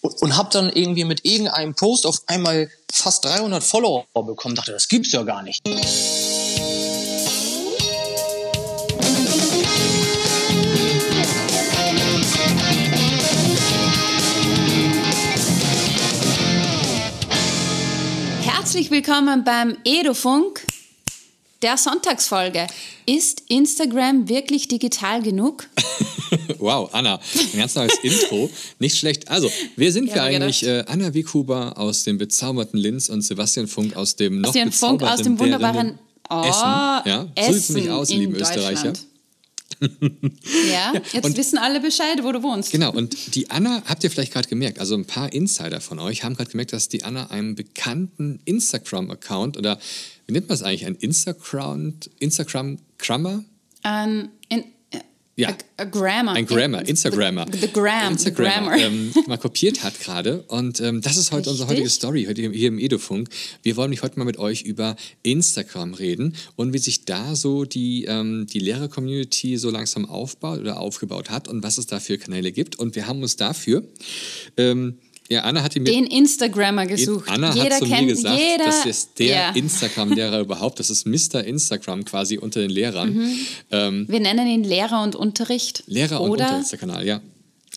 und, und habe dann irgendwie mit irgendeinem Post auf einmal fast 300 Follower bekommen. Dachte, das gibt's ja gar nicht. Herzlich willkommen beim Edofunk, der Sonntagsfolge. Ist Instagram wirklich digital genug? wow, Anna, ein ganz neues Intro. Nicht schlecht. Also, wer sind ja, wir eigentlich? Äh, Anna Wiekuber aus dem bezauberten Linz und Sebastian Funk aus dem noch Sebastian Funk aus dem wunderbaren oh, Essen. Ja, so sieht es nämlich aus, lieben Österreicher. ja, jetzt und, wissen alle Bescheid, wo du wohnst. Genau, und die Anna, habt ihr vielleicht gerade gemerkt, also ein paar Insider von euch haben gerade gemerkt, dass die Anna einen bekannten Instagram-Account oder wie nennt man es eigentlich, ein Instagram, Instagram-Crammer? Um, in, ja. A, a Grammar. Ein Grammar, Instagrammer. The, the Gram, Instagrammer, ähm, mal kopiert hat gerade. Und ähm, das ist heute Richtig? unsere heutige Story, heute hier im Edofunk. Wir wollen nämlich heute mal mit euch über Instagram reden und wie sich da so die, ähm, die Lehrer-Community so langsam aufbaut oder aufgebaut hat und was es da für Kanäle gibt. Und wir haben uns dafür ähm, ja, Anna hat mir den Instagrammer gesucht. Anna jeder hat zu kennt, mir gesagt, jeder, das ist der ja. Instagram-Lehrer überhaupt. Das ist Mr. Instagram quasi unter den Lehrern. Mhm. Ähm, Wir nennen ihn Lehrer und Unterricht. Lehrer und Unterricht ist der Kanal, ja.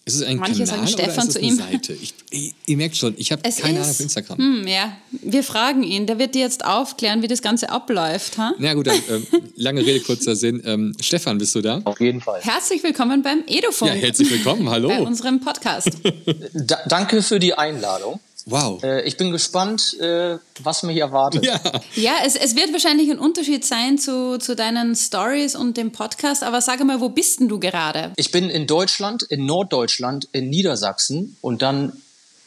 Ist es ein Manche Kanal sagen Stefan oder ist zu ihm. Seite? Ich, ich, ihr merkt schon, ich habe keine Ahnung auf Instagram. Hm, ja, wir fragen ihn. Der wird dir jetzt aufklären, wie das Ganze abläuft. Ha? Na gut, dann, ähm, lange Rede, kurzer Sinn. Ähm, Stefan, bist du da? Auf jeden Fall. Herzlich willkommen beim Edofunk. Ja, herzlich willkommen, hallo. Bei unserem Podcast. da, danke für die Einladung. Wow. Äh, ich bin gespannt, äh, was mich erwartet. Ja, ja es, es wird wahrscheinlich ein Unterschied sein zu, zu deinen Stories und dem Podcast. Aber sag mal, wo bist denn du gerade? Ich bin in Deutschland, in Norddeutschland, in Niedersachsen und dann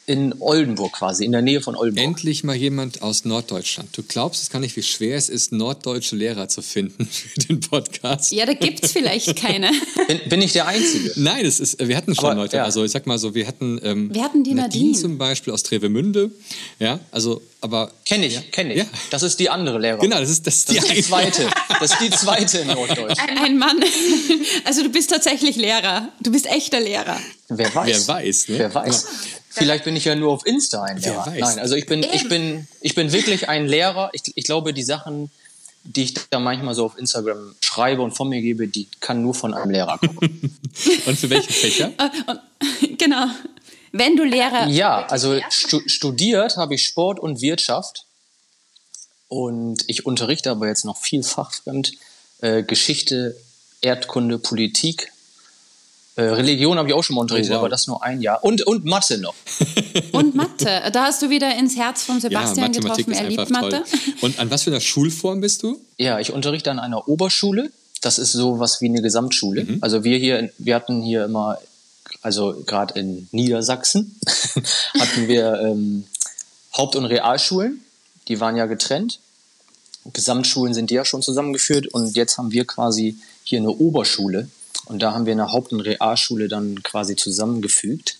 in Oldenburg quasi, in der Nähe von Oldenburg. Endlich mal jemand aus Norddeutschland. Du glaubst es gar nicht, wie schwer es ist, norddeutsche Lehrer zu finden für den Podcast. Ja, da gibt es vielleicht keine. bin, bin, ich der Einzige? Nein, es ist, wir hatten schon Aber, Leute. Ja. Also ich sag mal so, wir hatten, ähm, wir hatten die Nadine. Nadine zum Beispiel aus Trevemünde. Ja, also aber kenne ich, ja. kenne ich. Ja. Das ist die andere Lehrerin. Genau, das ist das, ist die, das ist die zweite. Das ist die zweite in Norddeutsch. Ein, ein, Mann. Also du bist tatsächlich Lehrer. Du bist echter Lehrer. Wer weiß? Wer weiß? Ne? Wer weiß? Vielleicht bin ich ja nur auf Insta ein Lehrer. Nein, also ich bin, ich bin, ich bin wirklich ein Lehrer. Ich, ich glaube, die Sachen, die ich da manchmal so auf Instagram schreibe und von mir gebe, die kann nur von einem Lehrer kommen. und für welche Fächer? genau. Wenn du Lehrer. Ja, also stu studiert habe ich Sport und Wirtschaft. Und ich unterrichte aber jetzt noch viel fachfremd äh, Geschichte, Erdkunde, Politik äh, Religion habe ich auch schon mal unterrichtet, oh, wow. aber das nur ein Jahr. Und, und Mathe noch. Und Mathe. Da hast du wieder ins Herz von Sebastian ja, getroffen. Er liebt Mathe. Toll. Und an was für einer Schulform bist du? Ja, ich unterrichte an einer Oberschule. Das ist so was wie eine Gesamtschule. Mhm. Also wir hier, wir hatten hier immer, also gerade in Niedersachsen, hatten wir ähm, Haupt- und Realschulen. Die waren ja getrennt. Gesamtschulen sind ja schon zusammengeführt und jetzt haben wir quasi hier eine Oberschule und da haben wir eine Haupt- und Realschule dann quasi zusammengefügt.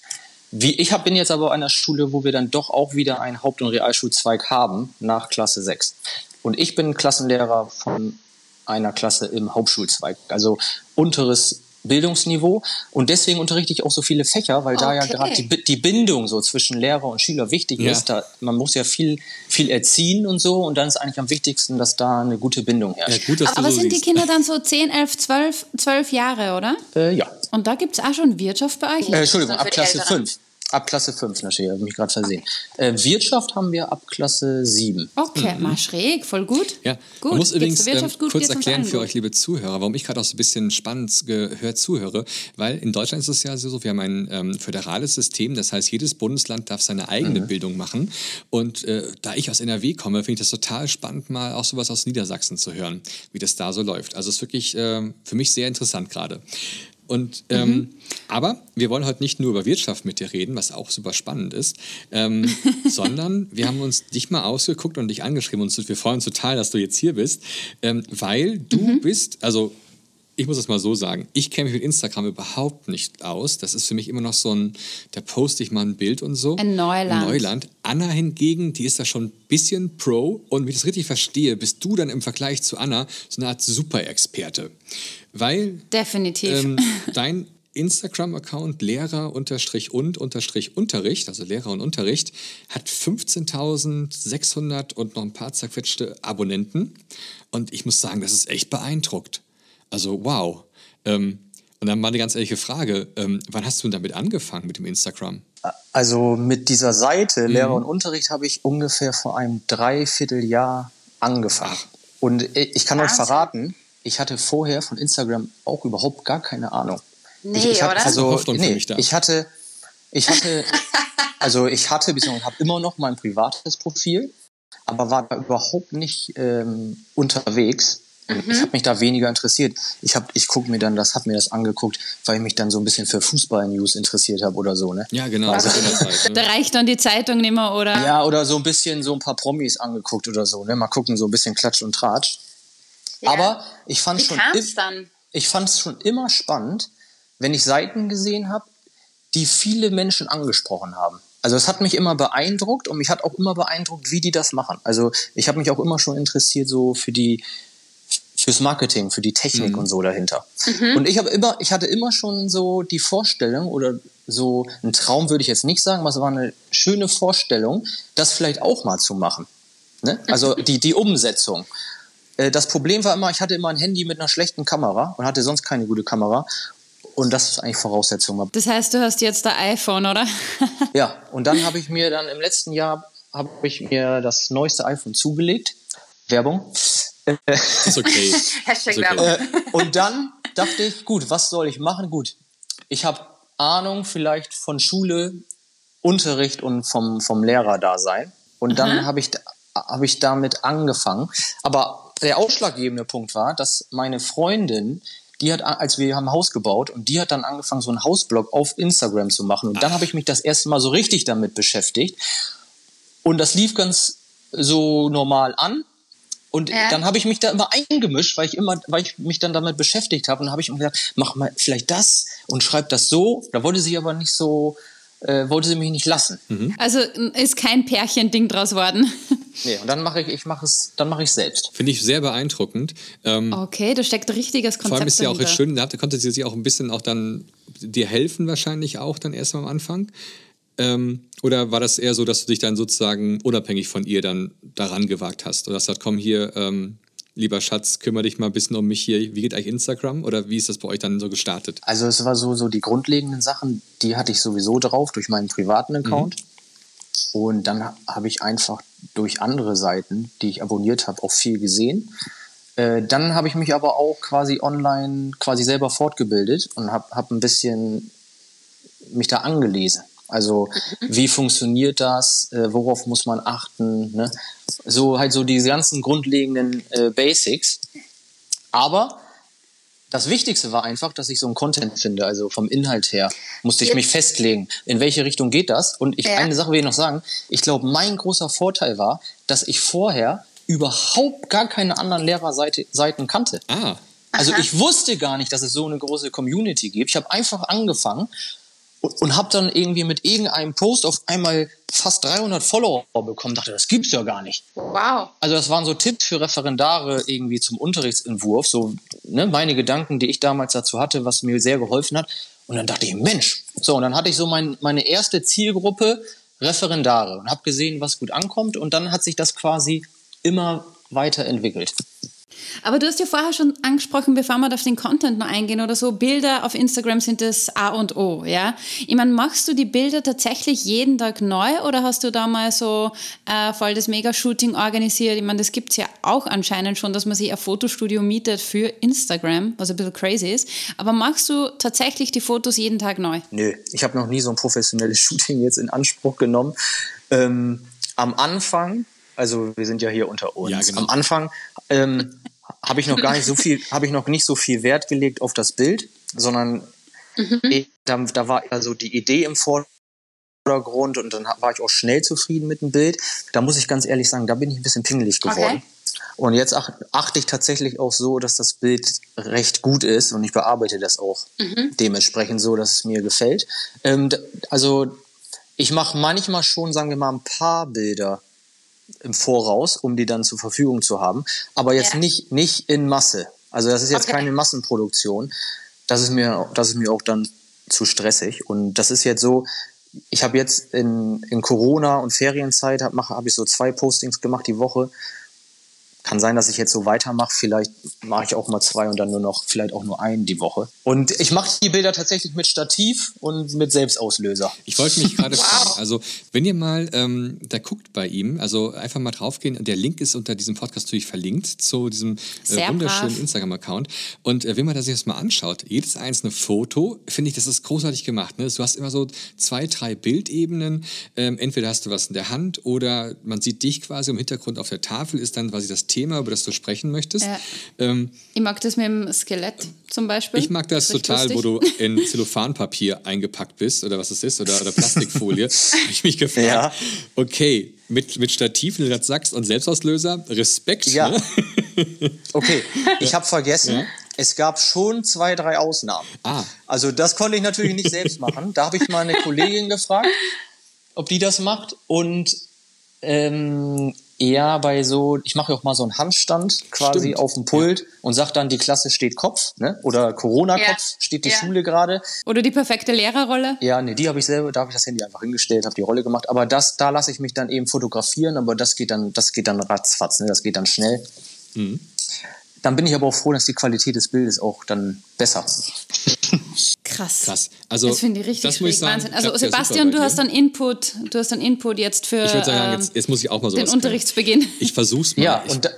Wie, ich hab, bin jetzt aber an einer Schule, wo wir dann doch auch wieder einen Haupt- und Realschulzweig haben, nach Klasse 6. Und ich bin Klassenlehrer von einer Klasse im Hauptschulzweig. Also unteres Bildungsniveau. Und deswegen unterrichte ich auch so viele Fächer, weil okay. da ja gerade die, die, Bindung so zwischen Lehrer und Schüler wichtig ja. ist. Da, man muss ja viel, viel erziehen und so. Und dann ist eigentlich am wichtigsten, dass da eine gute Bindung herrscht. Ja, gut, Aber so sind siehst. die Kinder dann so 10, 11, 12, 12 Jahre, oder? Äh, ja. Und da gibt es auch schon Wirtschaft bei euch? Äh, Entschuldigung, ab Klasse 5. Ab Klasse 5 natürlich, habe ich mich gerade versehen. Äh, Wirtschaft haben wir ab Klasse 7. Okay, mhm. mal schräg, voll gut. Ja, gut. Man muss übrigens ähm, gut, kurz erklären für euch, liebe Zuhörer, warum ich gerade auch so ein bisschen spannend gehört zuhöre. Weil in Deutschland ist es ja so, wir haben ein ähm, föderales System, das heißt, jedes Bundesland darf seine eigene mhm. Bildung machen. Und äh, da ich aus NRW komme, finde ich das total spannend, mal auch sowas aus Niedersachsen zu hören, wie das da so läuft. Also es ist wirklich äh, für mich sehr interessant gerade. Und, ähm, mhm. Aber wir wollen heute nicht nur über Wirtschaft mit dir reden, was auch super spannend ist, ähm, sondern wir haben uns dich mal ausgeguckt und dich angeschrieben und wir freuen uns total, dass du jetzt hier bist, ähm, weil du mhm. bist, also ich muss es mal so sagen, ich kenne mich mit Instagram überhaupt nicht aus. Das ist für mich immer noch so ein, da poste ich mal ein Bild und so. Ein Neuland. Neuland. Anna hingegen, die ist da schon ein bisschen Pro und wenn ich das richtig verstehe, bist du dann im Vergleich zu Anna so eine Art Super-Experte. Weil Definitiv. Ähm, dein Instagram-Account Lehrer unterstrich und unterstrich Unterricht, also Lehrer und Unterricht, hat 15.600 und noch ein paar zerquetschte Abonnenten. Und ich muss sagen, das ist echt beeindruckt. Also wow. Ähm, und dann mal eine ganz ehrliche Frage, ähm, wann hast du denn damit angefangen mit dem Instagram? Also mit dieser Seite mhm. Lehrer und Unterricht habe ich ungefähr vor einem Dreivierteljahr angefangen. Ach. Und ich kann euch verraten, ich hatte vorher von Instagram auch überhaupt gar keine Ahnung. Nee, ich, ich hab, oder? Also, nee, ich hatte, ich hatte, also ich hatte, beziehungsweise habe immer noch mein privates Profil, aber war da überhaupt nicht ähm, unterwegs. Mhm. Ich habe mich da weniger interessiert. Ich habe, ich gucke mir dann das, habe mir das angeguckt, weil ich mich dann so ein bisschen für Fußball-News interessiert habe oder so, ne? Ja, genau. Also, Zeit, ne? Da reicht dann die Zeitung nicht mehr, oder? Ja, oder so ein bisschen so ein paar Promis angeguckt oder so, ne? Mal gucken, so ein bisschen Klatsch und Tratsch. Ja. Aber ich fand schon, dann? ich fand es schon immer spannend, wenn ich Seiten gesehen habe, die viele Menschen angesprochen haben. Also es hat mich immer beeindruckt und mich hat auch immer beeindruckt, wie die das machen. Also ich habe mich auch immer schon interessiert so für die fürs Marketing, für die Technik mhm. und so dahinter. Mhm. Und ich habe immer, ich hatte immer schon so die Vorstellung oder so ein Traum würde ich jetzt nicht sagen, aber es war eine schöne Vorstellung, das vielleicht auch mal zu machen. Ne? Also die die Umsetzung. Äh, das Problem war immer, ich hatte immer ein Handy mit einer schlechten Kamera und hatte sonst keine gute Kamera. Und das ist eigentlich Voraussetzung. Das heißt, du hast jetzt ein iPhone, oder? ja, und dann habe ich mir dann im letzten Jahr habe ich mir das neueste iPhone zugelegt. Werbung. Ist okay. Hashtag Werbung. Äh, und dann dachte ich, gut, was soll ich machen? Gut, ich habe Ahnung vielleicht von Schule, Unterricht und vom, vom Lehrer-Dasein. Und dann habe ich, hab ich damit angefangen. Aber der ausschlaggebende Punkt war, dass meine Freundin die hat, als wir haben ein Haus gebaut und die hat dann angefangen, so einen Hausblog auf Instagram zu machen. Und dann habe ich mich das erste Mal so richtig damit beschäftigt. Und das lief ganz so normal an. Und ja. dann habe ich mich da immer eingemischt, weil ich immer, weil ich mich dann damit beschäftigt habe. Und habe ich immer gesagt, mach mal vielleicht das und schreib das so. Da wollte sie aber nicht so, äh, wollte sie mich nicht lassen. Mhm. Also ist kein Pärchending draus worden. Nee, und dann mache ich, ich mache es, dann mache ich selbst. Finde ich sehr beeindruckend. Ähm, okay, da steckt richtiges Konzept Vor allem ist ja auch schön, da konnte sie sich auch ein bisschen auch dann dir helfen wahrscheinlich auch dann erst am Anfang. Ähm, oder war das eher so, dass du dich dann sozusagen unabhängig von ihr dann daran gewagt hast? Oder hast du gesagt, komm hier, ähm, lieber Schatz, kümmere dich mal ein bisschen um mich hier. Wie geht eigentlich Instagram? Oder wie ist das bei euch dann so gestartet? Also es war so, so die grundlegenden Sachen, die hatte ich sowieso drauf durch meinen privaten Account. Mhm. Und dann habe ich einfach durch andere Seiten, die ich abonniert habe, auch viel gesehen. Äh, dann habe ich mich aber auch quasi online quasi selber fortgebildet und habe hab ein bisschen mich da angelesen. Also mhm. wie funktioniert das? Äh, worauf muss man achten? Ne? So halt so diese ganzen grundlegenden äh, Basics. Aber das Wichtigste war einfach, dass ich so einen Content finde. Also vom Inhalt her musste ich mich festlegen, in welche Richtung geht das. Und ich, ja. eine Sache will ich noch sagen. Ich glaube, mein großer Vorteil war, dass ich vorher überhaupt gar keine anderen Lehrerseiten kannte. Ah. Also ich wusste gar nicht, dass es so eine große Community gibt. Ich habe einfach angefangen und, habe dann irgendwie mit irgendeinem Post auf einmal fast 300 Follower bekommen. Dachte, das gibt's ja gar nicht. Wow. Also das waren so Tipps für Referendare irgendwie zum Unterrichtsentwurf, so ne, meine Gedanken, die ich damals dazu hatte, was mir sehr geholfen hat. Und dann dachte ich, Mensch, so und dann hatte ich so mein, meine erste Zielgruppe Referendare und habe gesehen, was gut ankommt und dann hat sich das quasi immer weiterentwickelt. Aber du hast ja vorher schon angesprochen, bevor wir auf den Content noch eingehen oder so, Bilder auf Instagram sind das A und O, ja? Ich meine, machst du die Bilder tatsächlich jeden Tag neu oder hast du da mal so äh, voll das Mega-Shooting organisiert? Ich meine, das gibt es ja auch anscheinend schon, dass man sich ein Fotostudio mietet für Instagram, was ein bisschen crazy ist. Aber machst du tatsächlich die Fotos jeden Tag neu? Nö, ich habe noch nie so ein professionelles Shooting jetzt in Anspruch genommen. Ähm, am Anfang also wir sind ja hier unter uns. Ja, genau. Am Anfang ähm, habe ich noch gar nicht so viel, habe ich noch nicht so viel Wert gelegt auf das Bild, sondern mhm. da, da war also die Idee im Vordergrund und dann war ich auch schnell zufrieden mit dem Bild. Da muss ich ganz ehrlich sagen, da bin ich ein bisschen pingelig geworden. Okay. Und jetzt achte ich tatsächlich auch so, dass das Bild recht gut ist und ich bearbeite das auch mhm. dementsprechend so, dass es mir gefällt. Ähm, also ich mache manchmal schon, sagen wir mal, ein paar Bilder im Voraus, um die dann zur Verfügung zu haben. Aber jetzt ja. nicht, nicht in Masse. Also das ist jetzt okay. keine Massenproduktion. Das ist mir, das ist mir auch dann zu stressig. Und das ist jetzt so, ich habe jetzt in, in Corona und Ferienzeit habe hab ich so zwei Postings gemacht die Woche kann sein, dass ich jetzt so weitermache. Vielleicht mache ich auch mal zwei und dann nur noch, vielleicht auch nur einen die Woche. Und ich mache die Bilder tatsächlich mit Stativ und mit Selbstauslöser. Ich wollte mich gerade wow. fragen, also wenn ihr mal ähm, da guckt bei ihm, also einfach mal draufgehen, der Link ist unter diesem Podcast natürlich verlinkt zu diesem äh, wunderschönen Instagram-Account. Und äh, wenn man sich das mal anschaut, jedes einzelne Foto, finde ich, das ist großartig gemacht. Ne? Du hast immer so zwei, drei Bildebenen. Ähm, entweder hast du was in der Hand oder man sieht dich quasi im Hintergrund auf der Tafel, ist dann quasi das Thema Thema, über das du sprechen möchtest. Ja. Ähm, ich mag das mit dem Skelett zum Beispiel. Ich mag das, das total, lustig. wo du in Zellophanpapier eingepackt bist oder was es ist oder, oder Plastikfolie. habe ich mich gefragt, ja. okay, mit, mit Stativ, du gerade sagst, und Selbstauslöser, Respekt. Ja. Ne? okay, ich habe vergessen. Ja. Es gab schon zwei, drei Ausnahmen. Ah. Also das konnte ich natürlich nicht selbst machen. Da habe ich mal eine Kollegin gefragt, ob die das macht. Und ähm, eher bei so, ich mache ja auch mal so einen Handstand quasi Stimmt. auf dem Pult ja. und sag dann, die Klasse steht Kopf, ne? Oder Corona-Kopf, ja. steht die ja. Schule gerade. Oder die perfekte Lehrerrolle. Ja, nee, die habe ich selber, da habe ich das Handy einfach hingestellt, habe die Rolle gemacht. Aber das, da lasse ich mich dann eben fotografieren, aber das geht dann, das geht dann ratzfatz, ne? Das geht dann schnell. Mhm. Dann bin ich aber auch froh, dass die Qualität des Bildes auch dann besser. Krass. Krass. Also, das finde ich richtig das muss ich sagen, Wahnsinn. Also Sebastian, du hast dann Input, du hast dann Input jetzt für ich sagen, jetzt, jetzt muss ich auch mal den Unterrichtsbeginn. Ich versuch's mal. Ja, ich, und da,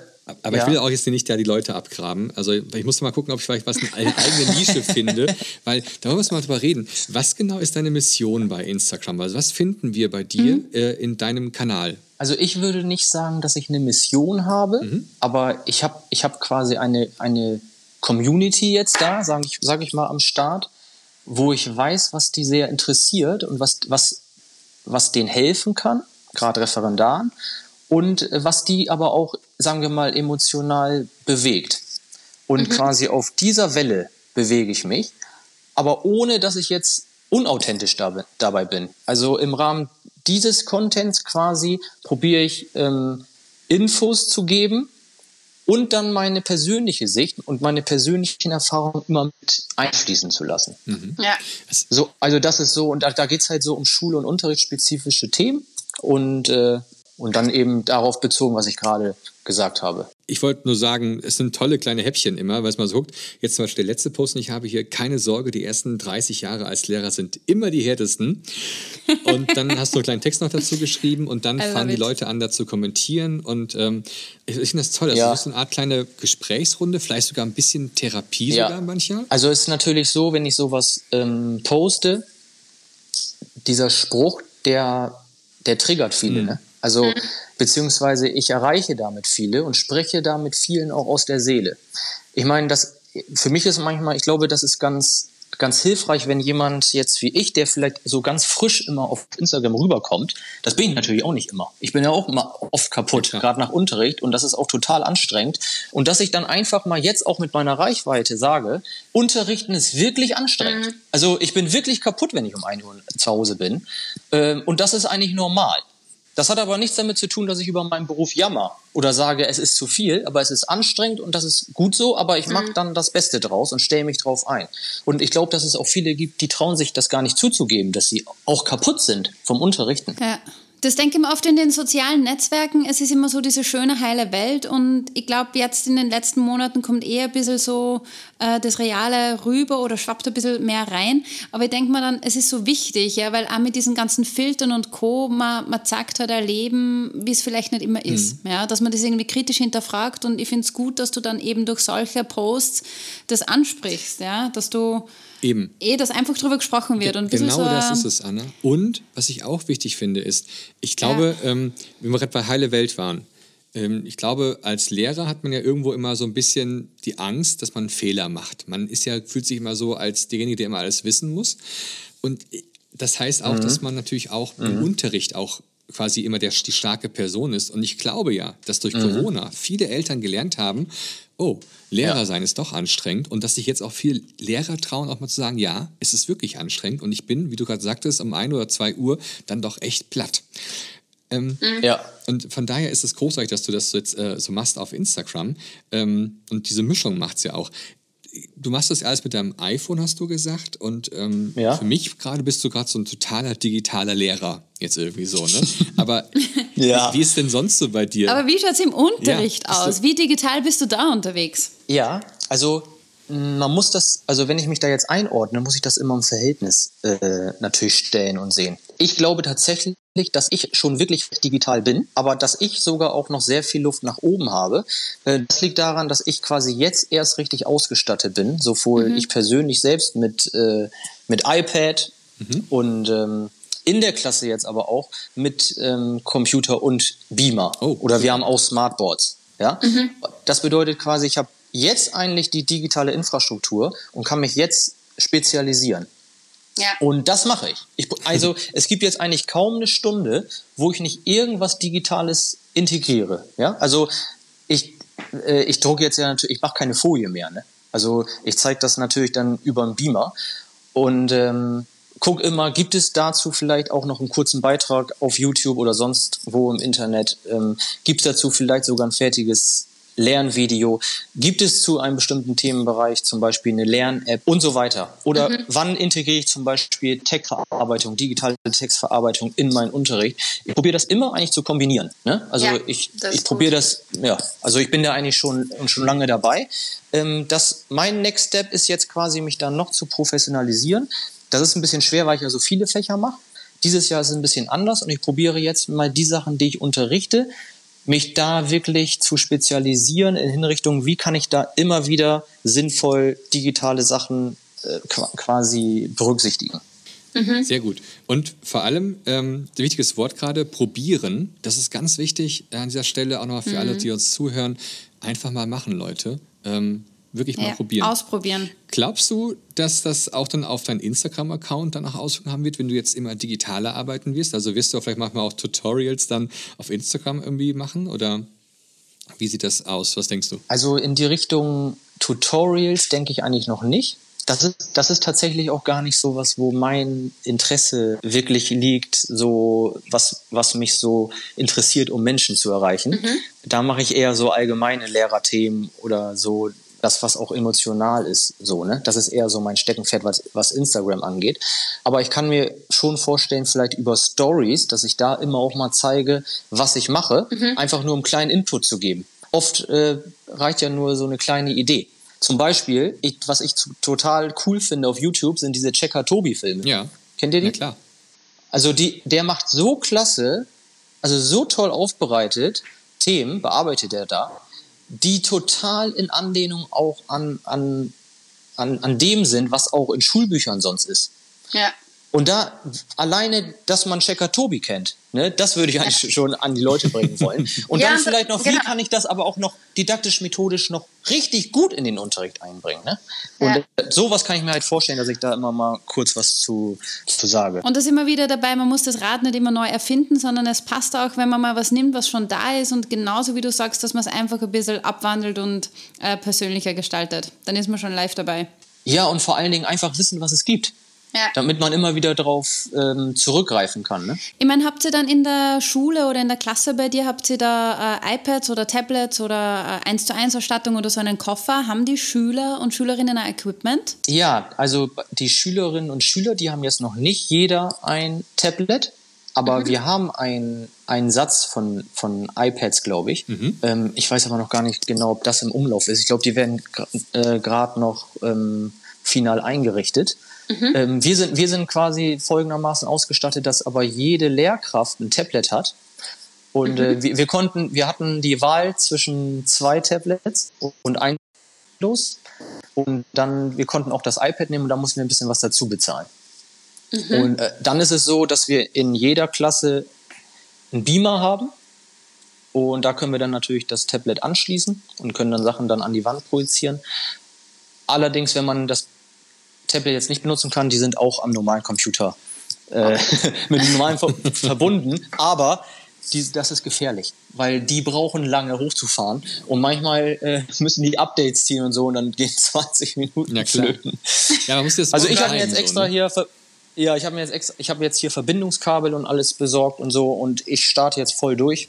aber ja. ich will auch jetzt nicht ja die Leute abgraben. Also ich muss mal gucken, ob ich vielleicht was eine eigene Nische finde, weil da müssen wir mal drüber reden. Was genau ist deine Mission bei Instagram? Also was finden wir bei dir mhm. äh, in deinem Kanal? Also ich würde nicht sagen, dass ich eine Mission habe, mhm. aber ich habe ich hab quasi eine, eine Community jetzt da, sage ich, sag ich mal, am Start, wo ich weiß, was die sehr interessiert und was, was, was denen helfen kann, gerade Referendaren, und was die aber auch, sagen wir mal, emotional bewegt. Und mhm. quasi auf dieser Welle bewege ich mich, aber ohne dass ich jetzt unauthentisch dabei bin. Also im Rahmen dieses Contents quasi probiere ich ähm, Infos zu geben und dann meine persönliche Sicht und meine persönlichen Erfahrungen immer mit einfließen zu lassen. Mhm. Ja. So, also das ist so, und da, da geht es halt so um Schule- und Unterrichtsspezifische Themen und, äh, und dann eben darauf bezogen, was ich gerade gesagt habe ich wollte nur sagen, es sind tolle kleine Häppchen immer, weil es mal so guckt. Jetzt zum Beispiel der letzte Post, den ich habe hier, keine Sorge, die ersten 30 Jahre als Lehrer sind immer die härtesten. Und dann hast du einen kleinen Text noch dazu geschrieben und dann fangen die Leute an, da zu kommentieren. Und ähm, ich, ich finde das toll. Also ja. Das ist so eine Art kleine Gesprächsrunde, vielleicht sogar ein bisschen Therapie ja. sogar manchmal. Also es ist natürlich so, wenn ich sowas ähm, poste, dieser Spruch, der, der triggert viele. Mhm. Ne? Also mhm beziehungsweise ich erreiche damit viele und spreche damit vielen auch aus der Seele. Ich meine, das für mich ist manchmal, ich glaube, das ist ganz ganz hilfreich, wenn jemand jetzt wie ich, der vielleicht so ganz frisch immer auf Instagram rüberkommt, das bin ich natürlich auch nicht immer. Ich bin ja auch immer oft kaputt, ja. gerade nach Unterricht und das ist auch total anstrengend. Und dass ich dann einfach mal jetzt auch mit meiner Reichweite sage, Unterrichten ist wirklich anstrengend. Mhm. Also ich bin wirklich kaputt, wenn ich um 1 Uhr zu Hause bin. Ähm, und das ist eigentlich normal. Das hat aber nichts damit zu tun, dass ich über meinen Beruf jammer oder sage, es ist zu viel, aber es ist anstrengend und das ist gut so, aber ich mache mhm. dann das Beste draus und stelle mich drauf ein. Und ich glaube, dass es auch viele gibt, die trauen sich das gar nicht zuzugeben, dass sie auch kaputt sind vom Unterrichten. Ja. Das denke ich mir oft in den sozialen Netzwerken. Es ist immer so diese schöne, heile Welt. Und ich glaube, jetzt in den letzten Monaten kommt eher ein bisschen so äh, das Reale rüber oder schwappt ein bisschen mehr rein. Aber ich denke mir dann, es ist so wichtig, ja, weil auch mit diesen ganzen Filtern und Co. man, man zeigt halt ein Leben, wie es vielleicht nicht immer ist. Mhm. Ja, dass man das irgendwie kritisch hinterfragt. Und ich finde es gut, dass du dann eben durch solche Posts das ansprichst. Ja, dass du Eben. Eh, dass einfach drüber gesprochen wird. Und genau so das ist es, Anna. Und was ich auch wichtig finde, ist, ich glaube, ja. ähm, wenn wir gerade bei Heile Welt waren, ähm, ich glaube, als Lehrer hat man ja irgendwo immer so ein bisschen die Angst, dass man einen Fehler macht. Man ist ja, fühlt sich immer so als derjenige, der immer alles wissen muss. Und das heißt auch, mhm. dass man natürlich auch mhm. im Unterricht auch quasi immer der, die starke Person ist. Und ich glaube ja, dass durch mhm. Corona viele Eltern gelernt haben, oh, Lehrer ja. sein ist doch anstrengend und dass sich jetzt auch viele Lehrer trauen, auch mal zu sagen, ja, es ist wirklich anstrengend und ich bin, wie du gerade sagtest, um ein oder zwei Uhr dann doch echt platt. Ähm, mhm. Ja. Und von daher ist es großartig, dass du das jetzt äh, so machst auf Instagram. Ähm, und diese Mischung macht es ja auch. Du machst das alles mit deinem iPhone, hast du gesagt. Und ähm, ja. für mich gerade bist du gerade so ein totaler digitaler Lehrer. Jetzt irgendwie so, ne? Aber ja. wie ist denn sonst so bei dir? Aber wie schaut es im Unterricht ja, aus? Wie digital bist du da unterwegs? Ja, also man muss das, also wenn ich mich da jetzt einordne, muss ich das immer im Verhältnis äh, natürlich stellen und sehen. Ich glaube tatsächlich, dass ich schon wirklich digital bin, aber dass ich sogar auch noch sehr viel Luft nach oben habe. Äh, das liegt daran, dass ich quasi jetzt erst richtig ausgestattet bin, sowohl mhm. ich persönlich selbst mit, äh, mit iPad mhm. und ähm, in der Klasse jetzt aber auch mit ähm, Computer und Beamer. Oh, Oder wir haben auch Smartboards. Ja? Mhm. Das bedeutet quasi, ich habe jetzt eigentlich die digitale Infrastruktur und kann mich jetzt spezialisieren. Ja. Und das mache ich. ich. Also es gibt jetzt eigentlich kaum eine Stunde, wo ich nicht irgendwas Digitales integriere. Ja, also ich, äh, ich drucke jetzt ja natürlich, ich mache keine Folie mehr. Ne? Also ich zeige das natürlich dann über einen Beamer und ähm, guck immer, gibt es dazu vielleicht auch noch einen kurzen Beitrag auf YouTube oder sonst wo im Internet? Ähm, gibt es dazu vielleicht sogar ein fertiges Lernvideo? Gibt es zu einem bestimmten Themenbereich zum Beispiel eine Lern-App und so weiter? Oder mhm. wann integriere ich zum Beispiel Textverarbeitung, digitale Textverarbeitung in meinen Unterricht? Ich probiere das immer eigentlich zu kombinieren. Ne? Also ja, ich, ich probiere das, ja, also ich bin da eigentlich schon, schon lange dabei. Ähm, das, mein Next Step ist jetzt quasi, mich da noch zu professionalisieren. Das ist ein bisschen schwer, weil ich ja so viele Fächer mache. Dieses Jahr ist es ein bisschen anders und ich probiere jetzt mal die Sachen, die ich unterrichte, mich da wirklich zu spezialisieren in Hinrichtung, wie kann ich da immer wieder sinnvoll digitale Sachen äh, quasi berücksichtigen. Mhm. Sehr gut. Und vor allem, ähm, wichtiges Wort gerade, probieren. Das ist ganz wichtig an dieser Stelle auch nochmal für mhm. alle, die uns zuhören. Einfach mal machen, Leute. Ähm, wirklich mal ja, probieren. Ausprobieren. Glaubst du, dass das auch dann auf deinen Instagram-Account danach Auswirkungen haben wird, wenn du jetzt immer digitaler arbeiten wirst? Also wirst du vielleicht manchmal auch Tutorials dann auf Instagram irgendwie machen oder wie sieht das aus? Was denkst du? Also in die Richtung Tutorials denke ich eigentlich noch nicht. Das ist, das ist tatsächlich auch gar nicht so was, wo mein Interesse wirklich liegt, so was, was mich so interessiert, um Menschen zu erreichen. Mhm. Da mache ich eher so allgemeine Lehrerthemen oder so das, was auch emotional ist, so, ne? Das ist eher so mein Steckenpferd, was, was Instagram angeht. Aber ich kann mir schon vorstellen, vielleicht über Stories, dass ich da immer auch mal zeige, was ich mache, mhm. einfach nur um kleinen Input zu geben. Oft äh, reicht ja nur so eine kleine Idee. Zum Beispiel, ich, was ich total cool finde auf YouTube, sind diese Checker Tobi-Filme. Ja. Kennt ihr die? Ja, klar. Also die, der macht so klasse, also so toll aufbereitet, Themen bearbeitet er da die total in Anlehnung auch an, an, an, an dem sind, was auch in Schulbüchern sonst ist. Ja. Und da alleine, dass man Checker Tobi kennt, ne, das würde ich eigentlich schon an die Leute bringen wollen. Und ja, dann vielleicht noch, wie genau. kann ich das aber auch noch didaktisch, methodisch noch richtig gut in den Unterricht einbringen. Ne? Und ja. sowas kann ich mir halt vorstellen, dass ich da immer mal kurz was zu, zu sage. Und das immer wieder dabei, man muss das Rad nicht immer neu erfinden, sondern es passt auch, wenn man mal was nimmt, was schon da ist und genauso wie du sagst, dass man es einfach ein bisschen abwandelt und äh, persönlicher gestaltet. Dann ist man schon live dabei. Ja, und vor allen Dingen einfach wissen, was es gibt. Ja. Damit man immer wieder darauf ähm, zurückgreifen kann. Ne? Ich meine, habt ihr dann in der Schule oder in der Klasse bei dir, habt ihr da äh, iPads oder Tablets oder äh, 1 zu 1 Ausstattung oder so einen Koffer? Haben die Schüler und Schülerinnen ein Equipment? Ja, also die Schülerinnen und Schüler, die haben jetzt noch nicht jeder ein Tablet. Aber mhm. wir haben einen Satz von, von iPads, glaube ich. Mhm. Ähm, ich weiß aber noch gar nicht genau, ob das im Umlauf ist. Ich glaube, die werden äh, gerade noch ähm, final eingerichtet. Mhm. Ähm, wir, sind, wir sind quasi folgendermaßen ausgestattet, dass aber jede Lehrkraft ein Tablet hat. Und mhm. äh, wir, wir, konnten, wir hatten die Wahl zwischen zwei Tablets und ein los. Und dann, wir konnten auch das iPad nehmen und da mussten wir ein bisschen was dazu bezahlen. Mhm. Und äh, dann ist es so, dass wir in jeder Klasse einen Beamer haben. Und da können wir dann natürlich das Tablet anschließen und können dann Sachen dann an die Wand projizieren. Allerdings, wenn man das Tablet jetzt nicht benutzen kann, die sind auch am normalen Computer äh, mit dem normalen ver verbunden. Aber die, das ist gefährlich, weil die brauchen lange hochzufahren und manchmal äh, müssen die Updates ziehen und so und dann gehen 20 Minuten ja, flöten. Ja, man muss das also ich habe mir jetzt extra so, ne? hier ja, ich habe mir jetzt extra, ich habe jetzt hier Verbindungskabel und alles besorgt und so und ich starte jetzt voll durch.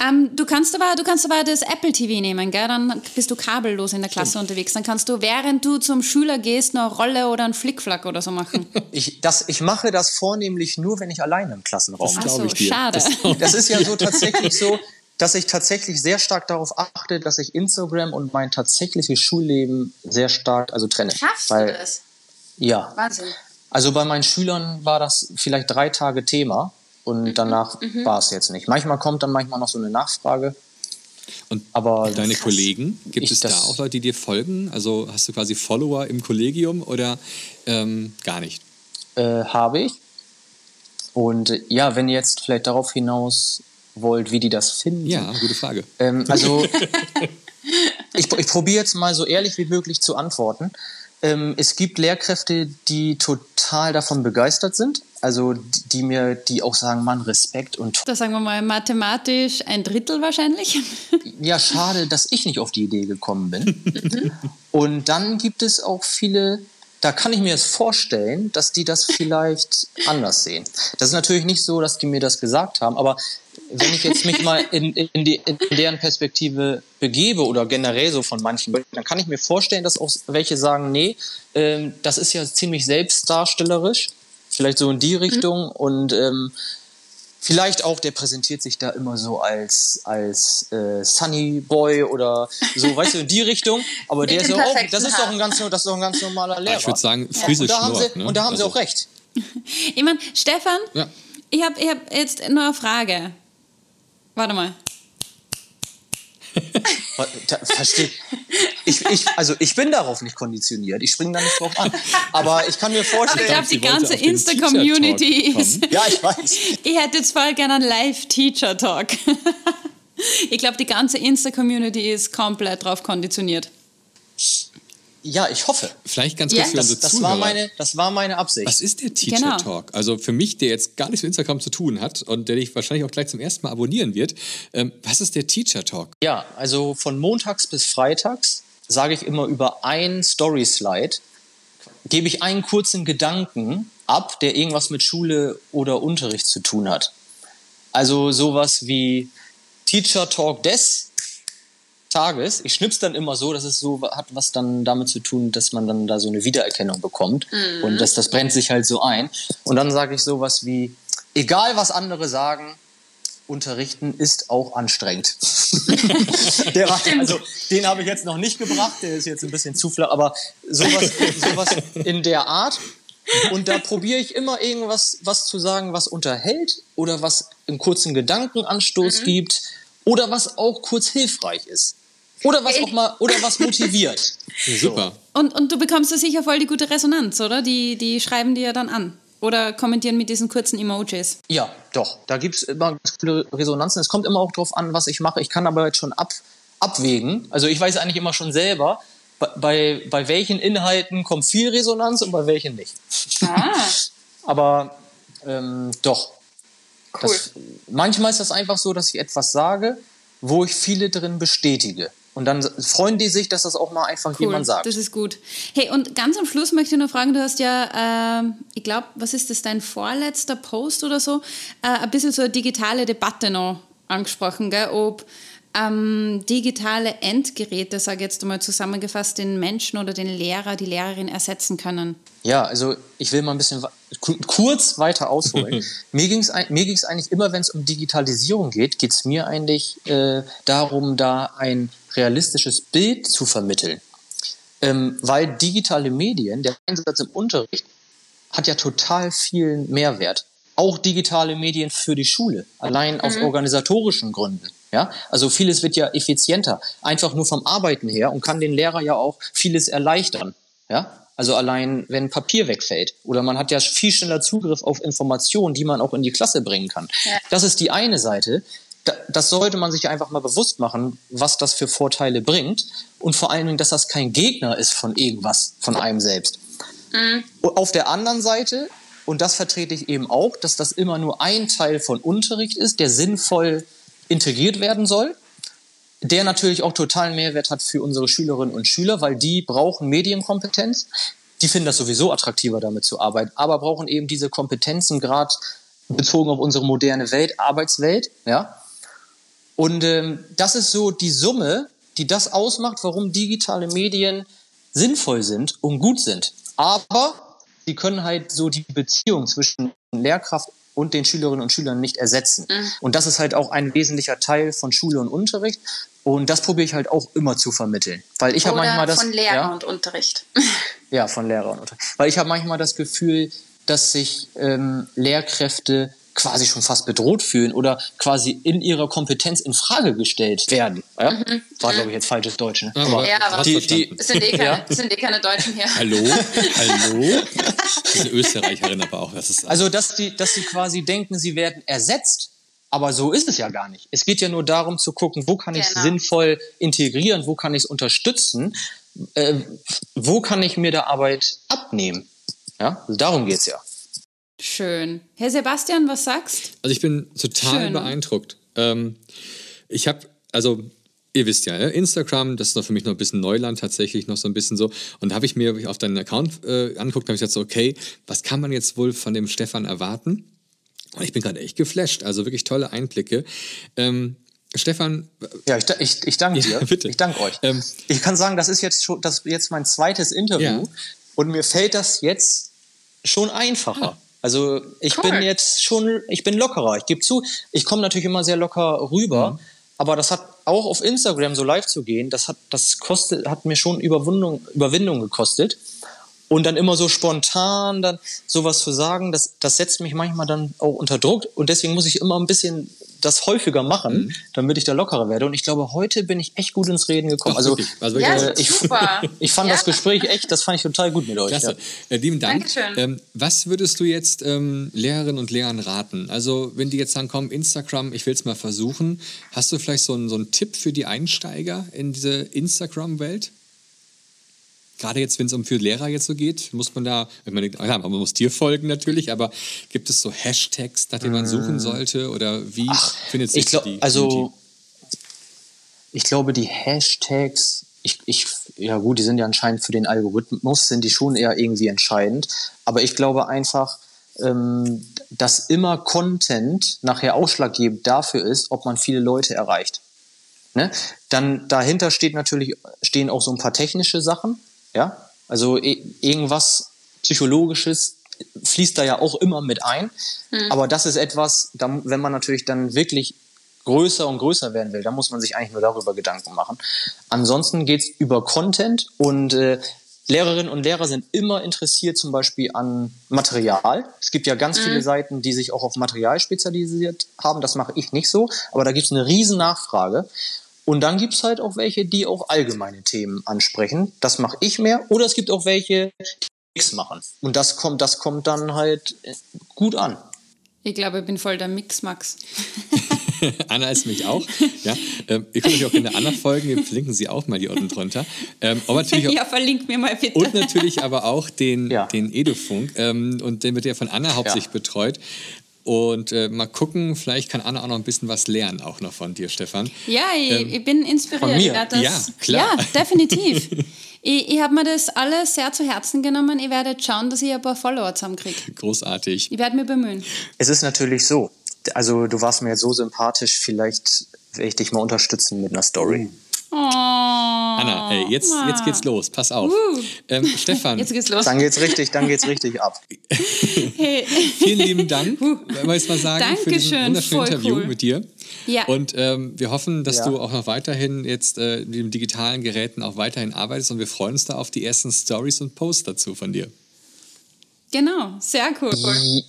Ähm, du, kannst aber, du kannst aber das Apple TV nehmen, gell? dann bist du kabellos in der Klasse Stimmt. unterwegs. Dann kannst du, während du zum Schüler gehst, eine Rolle oder einen Flickflack oder so machen. ich, das, ich mache das vornehmlich nur, wenn ich alleine im Klassenraum bin. Ach so, schade. Das, das ist ja so tatsächlich so, dass ich tatsächlich sehr stark darauf achte, dass ich Instagram und mein tatsächliches Schulleben sehr stark also trenne. Schaffst Weil, du das? Ja. Wahnsinn. Also bei meinen Schülern war das vielleicht drei Tage Thema und mhm. danach mhm. war es jetzt nicht. Manchmal kommt dann manchmal noch so eine Nachfrage. Und Aber deine Kollegen, gibt es da auch Leute, die dir folgen? Also hast du quasi Follower im Kollegium oder ähm, gar nicht? Äh, habe ich. Und äh, ja, wenn ihr jetzt vielleicht darauf hinaus wollt, wie die das finden. Ja, gute Frage. Ähm, also ich, ich probiere jetzt mal so ehrlich wie möglich zu antworten. Ähm, es gibt Lehrkräfte, die total davon begeistert sind. Also die mir, die auch sagen, Mann, Respekt und. Da sagen wir mal mathematisch ein Drittel wahrscheinlich. Ja, schade, dass ich nicht auf die Idee gekommen bin. Und dann gibt es auch viele, da kann ich mir es vorstellen, dass die das vielleicht anders sehen. Das ist natürlich nicht so, dass die mir das gesagt haben, aber wenn ich jetzt mich mal in, in, die, in deren Perspektive begebe oder generell so von manchen, dann kann ich mir vorstellen, dass auch welche sagen, nee, ähm, das ist ja ziemlich selbstdarstellerisch, vielleicht so in die Richtung mhm. und ähm, vielleicht auch, der präsentiert sich da immer so als, als äh, Sunny Boy oder so, weißt du, in die Richtung. Aber der ist ja auch, das ist doch ein ganz, das ist doch ein ganz normaler Lehrer. Ich würde sagen, Friese ja. und, da sie, ne? und da haben also. sie auch recht. Ich meine, Stefan, ja. ich habe ich hab jetzt nur eine Frage. Warte mal. Verstehe. Ich, ich, also ich bin darauf nicht konditioniert. Ich springe da nicht drauf an. Aber ich kann mir vorstellen. Aber ich glaube, die ganze Insta-Community ist. Ja, ich weiß. Ich hätte jetzt voll gerne einen Live-Teacher-Talk. Ich glaube, die ganze Insta-Community ist komplett drauf konditioniert. Ja, ich hoffe. Vielleicht ganz kurz ja, für unsere das, Zuhörer. War meine, das war meine Absicht. Was ist der Teacher genau. Talk? Also für mich, der jetzt gar nichts mit Instagram zu tun hat und der dich wahrscheinlich auch gleich zum ersten Mal abonnieren wird. Ähm, was ist der Teacher Talk? Ja, also von montags bis freitags sage ich immer über ein Story-Slide, gebe ich einen kurzen Gedanken ab, der irgendwas mit Schule oder Unterricht zu tun hat. Also sowas wie Teacher Talk des Tages. Ich schnipp's dann immer so, dass es so hat was dann damit zu tun, dass man dann da so eine Wiedererkennung bekommt. Mhm. Und das, das brennt sich halt so ein. Und dann sage ich sowas wie, egal was andere sagen, Unterrichten ist auch anstrengend. der war, also den habe ich jetzt noch nicht gebracht, der ist jetzt ein bisschen zu flach, aber sowas, sowas in der Art. Und da probiere ich immer irgendwas was zu sagen, was unterhält oder was einen kurzen Gedankenanstoß mhm. gibt oder was auch kurz hilfreich ist. Oder was auch mal, oder was motiviert. Ja, super. Und, und du bekommst da sicher voll die gute Resonanz, oder? Die, die schreiben dir ja dann an. Oder kommentieren mit diesen kurzen Emojis. Ja, doch. Da gibt es immer ganz viele Resonanzen. Es kommt immer auch darauf an, was ich mache. Ich kann aber jetzt schon ab, abwägen. Also ich weiß eigentlich immer schon selber, bei, bei welchen Inhalten kommt viel Resonanz und bei welchen nicht. Ah. aber ähm, doch. Cool. Das, manchmal ist das einfach so, dass ich etwas sage, wo ich viele drin bestätige. Und dann freuen die sich, dass das auch mal einfach cool, jemand sagt. Das ist gut. Hey, und ganz am Schluss möchte ich noch fragen, du hast ja, äh, ich glaube, was ist das, dein vorletzter Post oder so, äh, ein bisschen so eine digitale Debatte noch angesprochen, gell? ob ähm, digitale Endgeräte, sage ich jetzt einmal zusammengefasst, den Menschen oder den Lehrer, die Lehrerin ersetzen können? Ja, also ich will mal ein bisschen kurz weiter ausholen. mir ging es mir ging's eigentlich immer, wenn es um Digitalisierung geht, geht es mir eigentlich äh, darum, da ein realistisches Bild zu vermitteln. Ähm, weil digitale Medien, der Einsatz im Unterricht, hat ja total viel Mehrwert. Auch digitale Medien für die Schule, allein aus mhm. organisatorischen Gründen. Ja, also vieles wird ja effizienter, einfach nur vom Arbeiten her und kann den Lehrer ja auch vieles erleichtern. Ja, also allein wenn Papier wegfällt oder man hat ja viel schneller Zugriff auf Informationen, die man auch in die Klasse bringen kann. Ja. Das ist die eine Seite. Das sollte man sich einfach mal bewusst machen, was das für Vorteile bringt und vor allen Dingen, dass das kein Gegner ist von irgendwas, von einem selbst. Mhm. Auf der anderen Seite und das vertrete ich eben auch, dass das immer nur ein Teil von Unterricht ist, der sinnvoll integriert werden soll, der natürlich auch totalen Mehrwert hat für unsere Schülerinnen und Schüler, weil die brauchen Medienkompetenz. Die finden das sowieso attraktiver, damit zu arbeiten, aber brauchen eben diese Kompetenzen gerade bezogen auf unsere moderne Welt, Arbeitswelt, ja. Und ähm, das ist so die Summe, die das ausmacht, warum digitale Medien sinnvoll sind und gut sind. Aber sie können halt so die Beziehung zwischen Lehrkraft und den Schülerinnen und Schülern nicht ersetzen. Mhm. Und das ist halt auch ein wesentlicher Teil von Schule und Unterricht. Und das probiere ich halt auch immer zu vermitteln. Weil ich habe manchmal das. Von Lehrer ja, und Unterricht. Ja, von Lehrer und Unterricht. Weil ich habe manchmal das Gefühl, dass sich ähm, Lehrkräfte quasi schon fast bedroht fühlen oder quasi in ihrer Kompetenz in Frage gestellt werden. Ja? Mhm. War, glaube ich, jetzt falsches Deutsch. Ne? Aber ja, aber die, die, sind, eh keine, ja? sind eh keine Deutschen hier. Hallo? Hallo? Das ist eine Österreicherin aber auch. Das ist also, dass die, dass sie quasi denken, sie werden ersetzt. Aber so ist es ja gar nicht. Es geht ja nur darum zu gucken, wo kann ich es genau. sinnvoll integrieren, wo kann ich es unterstützen, äh, wo kann ich mir der Arbeit abnehmen. Ja, also darum geht es ja. Schön. Herr Sebastian, was sagst? Also ich bin total Schön. beeindruckt. Ähm, ich habe, also ihr wisst ja, Instagram, das ist noch für mich noch ein bisschen Neuland tatsächlich, noch so ein bisschen so. Und da habe ich mir auf deinen Account äh, angeguckt, habe ich gesagt so, okay, was kann man jetzt wohl von dem Stefan erwarten? Und ich bin gerade echt geflasht, also wirklich tolle Einblicke. Ähm, Stefan. Ja, ich, ich, ich danke dir. Ja, bitte. Ich danke euch. Ähm, ich kann sagen, das ist jetzt schon, das ist jetzt mein zweites Interview ja. und mir fällt das jetzt schon einfacher. Ah. Also ich cool. bin jetzt schon, ich bin lockerer. Ich gebe zu, ich komme natürlich immer sehr locker rüber, mhm. aber das hat auch auf Instagram so live zu gehen, das hat, das kostet, hat mir schon Überwindung, Überwindung gekostet. Und dann immer so spontan dann sowas zu sagen, das, das setzt mich manchmal dann auch unter Druck. Und deswegen muss ich immer ein bisschen das häufiger machen, mhm. damit ich da lockerer werde. Und ich glaube, heute bin ich echt gut ins Reden gekommen. Doch, also, also ja, äh, ich, ich fand ja. das Gespräch echt, das fand ich total gut mit euch. Klasse. Ja. Äh, lieben Dank. Ähm, was würdest du jetzt ähm, Lehrerinnen und Lehrern raten? Also, wenn die jetzt sagen, komm, Instagram, ich will es mal versuchen, hast du vielleicht so einen, so einen Tipp für die Einsteiger in diese Instagram-Welt? Gerade jetzt, wenn es um für Lehrer jetzt so geht, muss man da, ich meine, klar, man muss dir folgen natürlich, aber gibt es so Hashtags, nach denen man suchen mm. sollte oder wie Ach, findet sich glaub, die? Also ich glaube, die Hashtags, ich, ich, ja gut, die sind ja anscheinend für den Algorithmus, sind die schon eher irgendwie entscheidend. Aber ich glaube einfach, ähm, dass immer Content nachher ausschlaggebend dafür ist, ob man viele Leute erreicht. Ne? Dann dahinter steht natürlich, stehen auch so ein paar technische Sachen. Ja, also irgendwas Psychologisches fließt da ja auch immer mit ein. Mhm. Aber das ist etwas, wenn man natürlich dann wirklich größer und größer werden will, dann muss man sich eigentlich nur darüber Gedanken machen. Ansonsten geht's über Content und äh, Lehrerinnen und Lehrer sind immer interessiert zum Beispiel an Material. Es gibt ja ganz mhm. viele Seiten, die sich auch auf Material spezialisiert haben. Das mache ich nicht so, aber da gibt's eine riesen Nachfrage. Und dann gibt's halt auch welche, die auch allgemeine Themen ansprechen. Das mache ich mehr. Oder es gibt auch welche, die nichts machen. Und das kommt, das kommt dann halt gut an. Ich glaube, ich bin voll der Mix-Max. Anna ist mich auch. Ja, ähm, ihr könnt euch auch gerne Anna folgen, wir verlinken sie auch mal hier unten drunter. Ähm, aber natürlich auch, ja, verlinkt mir mal bitte. Und natürlich aber auch den, ja. den Edufunk. Ähm, und den wird ja von Anna hauptsächlich ja. betreut. Und äh, mal gucken, vielleicht kann Anna auch noch ein bisschen was lernen, auch noch von dir, Stefan. Ja, ich, ähm, ich bin inspiriert. Von mir? Das, ja, klar. Ja, definitiv. ich ich habe mir das alles sehr zu Herzen genommen. Ich werde jetzt schauen, dass ich ein paar Follower zusammenkriege. Großartig. Ich werde mir bemühen. Es ist natürlich so, also du warst mir jetzt so sympathisch, vielleicht werde ich dich mal unterstützen mit einer Story. Oh. Oh, Anna, ey, jetzt, jetzt geht's los. Pass auf. Uh. Ähm, Stefan. Jetzt geht's los. Dann geht's richtig, dann geht's richtig ab. Hey. Vielen lieben Dank, uh. mal sagen, Dankeschön, für dieses wunderschöne Interview cool. mit dir. Ja. Und ähm, wir hoffen, dass ja. du auch noch weiterhin jetzt äh, mit den digitalen Geräten auch weiterhin arbeitest und wir freuen uns da auf die ersten Stories und Posts dazu von dir. Genau, sehr cool.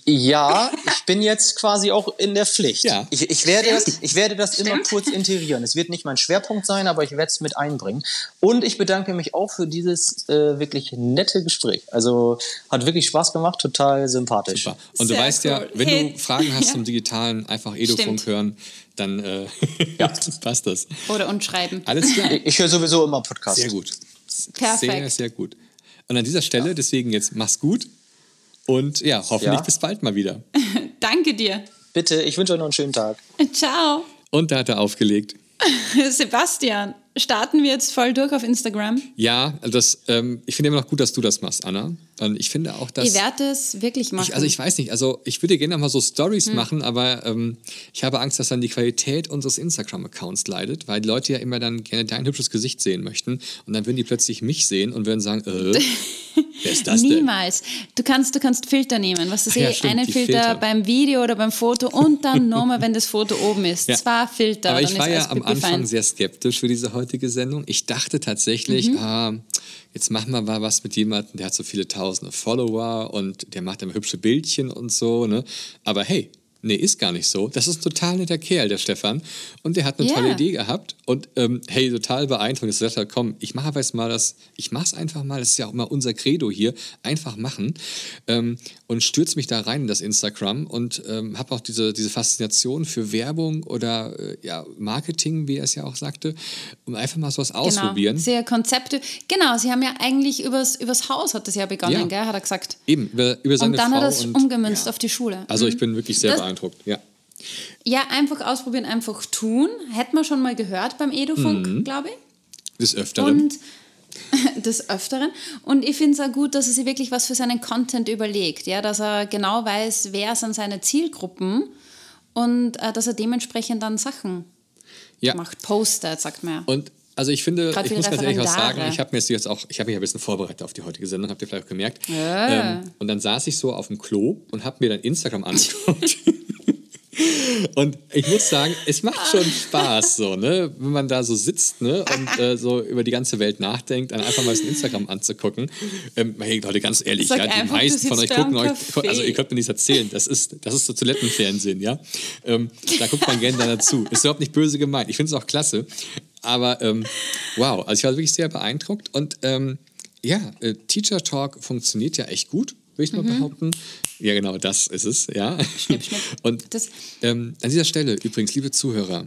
Ja, ich bin jetzt quasi auch in der Pflicht. Ja. Ich, ich, werde, das, ich werde das immer kurz integrieren. Es wird nicht mein Schwerpunkt sein, aber ich werde es mit einbringen. Und ich bedanke mich auch für dieses äh, wirklich nette Gespräch. Also hat wirklich Spaß gemacht, total sympathisch. Super. Und sehr du weißt cool. ja, wenn hey. du Fragen hast ja. zum Digitalen, einfach Edufunk hören, dann äh, ja. passt das. Oder und schreiben. Alles klar. Ich, ich höre sowieso immer Podcasts. Sehr gut. Perfekt. Sehr, sehr gut. Und an dieser Stelle, ja. deswegen jetzt mach's gut. Und ja, hoffentlich ja. bis bald mal wieder. Danke dir. Bitte, ich wünsche euch noch einen schönen Tag. Ciao. Und da hat er aufgelegt. Sebastian, starten wir jetzt voll durch auf Instagram? Ja, das, ähm, ich finde immer noch gut, dass du das machst, Anna. Und ich finde auch, dass. Ich werde es wirklich machen. Ich, also ich weiß nicht, also ich würde gerne mal so Stories hm. machen, aber ähm, ich habe Angst, dass dann die Qualität unseres Instagram-Accounts leidet, weil die Leute ja immer dann gerne dein hübsches Gesicht sehen möchten und dann würden die plötzlich mich sehen und würden sagen, äh, wer ist das denn? Niemals. Du kannst, du kannst Filter nehmen, was du siehst, ja, einen Filter, Filter, beim Video oder beim Foto und dann nochmal, wenn das Foto oben ist. Ja. Zwei Filter. Aber ich war ja am Anfang fein. sehr skeptisch für diese heutige Sendung. Ich dachte tatsächlich, mhm. ah, jetzt machen wir mal was mit jemandem, der hat so viele tausende Follower und der macht immer hübsche Bildchen und so. Ne? Aber hey, nee, ist gar nicht so. Das ist ein total netter Kerl, der Stefan. Und der hat eine yeah. tolle Idee gehabt. Und ähm, hey, total beeindruckend. Ich sagte, komm, ich mache jetzt mal das, ich mache es einfach mal, das ist ja auch immer unser Credo hier, einfach machen. Ähm, und stürze mich da rein in das Instagram und ähm, habe auch diese, diese Faszination für Werbung oder äh, ja, Marketing, wie er es ja auch sagte, um einfach mal sowas genau. ausprobieren. Sehr Konzepte. Genau, sie haben ja eigentlich übers, übers Haus hat das ja begonnen, ja. gell, hat er gesagt. Eben, über, über seine Und dann Frau hat er es umgemünzt ja. auf die Schule. Also ich mhm. bin wirklich sehr das, beeindruckt, ja. Ja, einfach ausprobieren, einfach tun. Hätten wir schon mal gehört beim Edufunk, mhm. glaube ich. Des Öfteren. Und des Öfteren. Und ich finde es auch gut, dass er sich wirklich was für seinen Content überlegt, ja, dass er genau weiß, wer sind seine Zielgruppen und äh, dass er dementsprechend dann Sachen ja. macht, postet, sagt man ja. Und also ich finde, Gerade ich muss ganz ehrlich was sagen, ich habe mir jetzt auch, ich habe mich ein bisschen vorbereitet auf die heutige Sendung, habt ihr vielleicht auch gemerkt. Ja. Ähm, und dann saß ich so auf dem Klo und habe mir dann Instagram angeguckt. Und ich muss sagen, es macht schon Spaß, so, ne? wenn man da so sitzt ne? und äh, so über die ganze Welt nachdenkt, dann einfach mal das Instagram anzugucken. Ähm, hey, Leute, ganz ehrlich, ja, die einfach, meisten von euch gucken euch, also ihr könnt mir nichts erzählen, das ist, das ist so Toilettenfernsehen, ja. Ähm, da guckt man gerne dazu. Ist überhaupt nicht böse gemeint. Ich finde es auch klasse. Aber ähm, wow, also ich war wirklich sehr beeindruckt und ähm, ja, äh, Teacher Talk funktioniert ja echt gut würde ich mal mhm. behaupten. Ja, genau, das ist es, ja. Schnipp, schnipp. Und ähm, an dieser Stelle übrigens, liebe Zuhörer,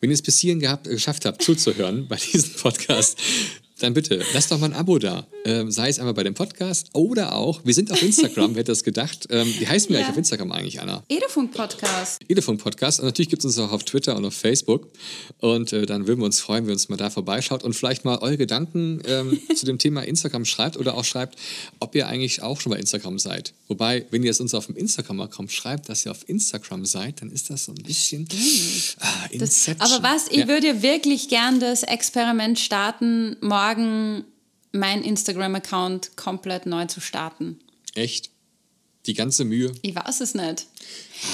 wenn ihr es bis hierhin gehabt, geschafft habt, zuzuhören bei diesem Podcast, dann bitte lasst doch mal ein Abo da. Ähm, sei es einmal bei dem Podcast oder auch, wir sind auf Instagram, wer hätte das gedacht? Ähm, wie heißen wir ja. eigentlich auf Instagram eigentlich, Anna? Edefunk Podcast. Edefunk Podcast. Und natürlich gibt es uns auch auf Twitter und auf Facebook. Und äh, dann würden wir uns freuen, wenn ihr uns mal da vorbeischaut und vielleicht mal eure Gedanken ähm, zu dem Thema Instagram schreibt oder auch schreibt, ob ihr eigentlich auch schon bei Instagram seid. Wobei, wenn ihr es uns auf dem Instagram-Account schreibt, dass ihr auf Instagram seid, dann ist das so ein bisschen ah, Inception. Das, aber was, ich ja. würde wirklich gern das Experiment starten, morgen morgen meinen Instagram-Account komplett neu zu starten. Echt? Die ganze Mühe? Ich weiß es nicht.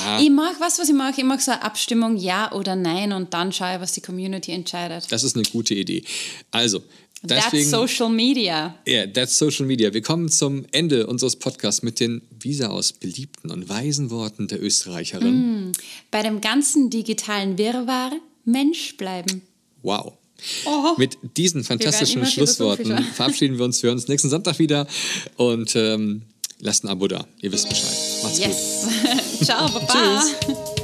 Ah. Ich mag, was, was ich mache? Ich mache so eine Abstimmung, ja oder nein, und dann schaue ich, was die Community entscheidet. Das ist eine gute Idee. Also, Deswegen, that's Social Media. Ja, yeah, that's Social Media. Wir kommen zum Ende unseres Podcasts mit den Visa aus beliebten und weisen Worten der Österreicherin. Mm, bei dem ganzen digitalen Wirrwarr Mensch bleiben. Wow. Oh. Mit diesen fantastischen Schlussworten verabschieden wir uns. Wir hören uns nächsten Sonntag wieder und ähm, lasst ein Abo da. Ihr wisst Bescheid. Macht's yes. gut. Ciao, Baba. Tschüss.